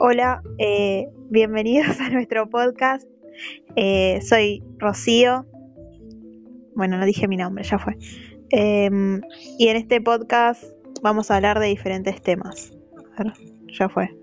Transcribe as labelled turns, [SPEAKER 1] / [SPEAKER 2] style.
[SPEAKER 1] Hola, eh, bienvenidos a nuestro podcast. Eh, soy Rocío. Bueno, no dije mi nombre, ya fue. Em, y en este podcast vamos a hablar de diferentes temas. A ver, ya fue.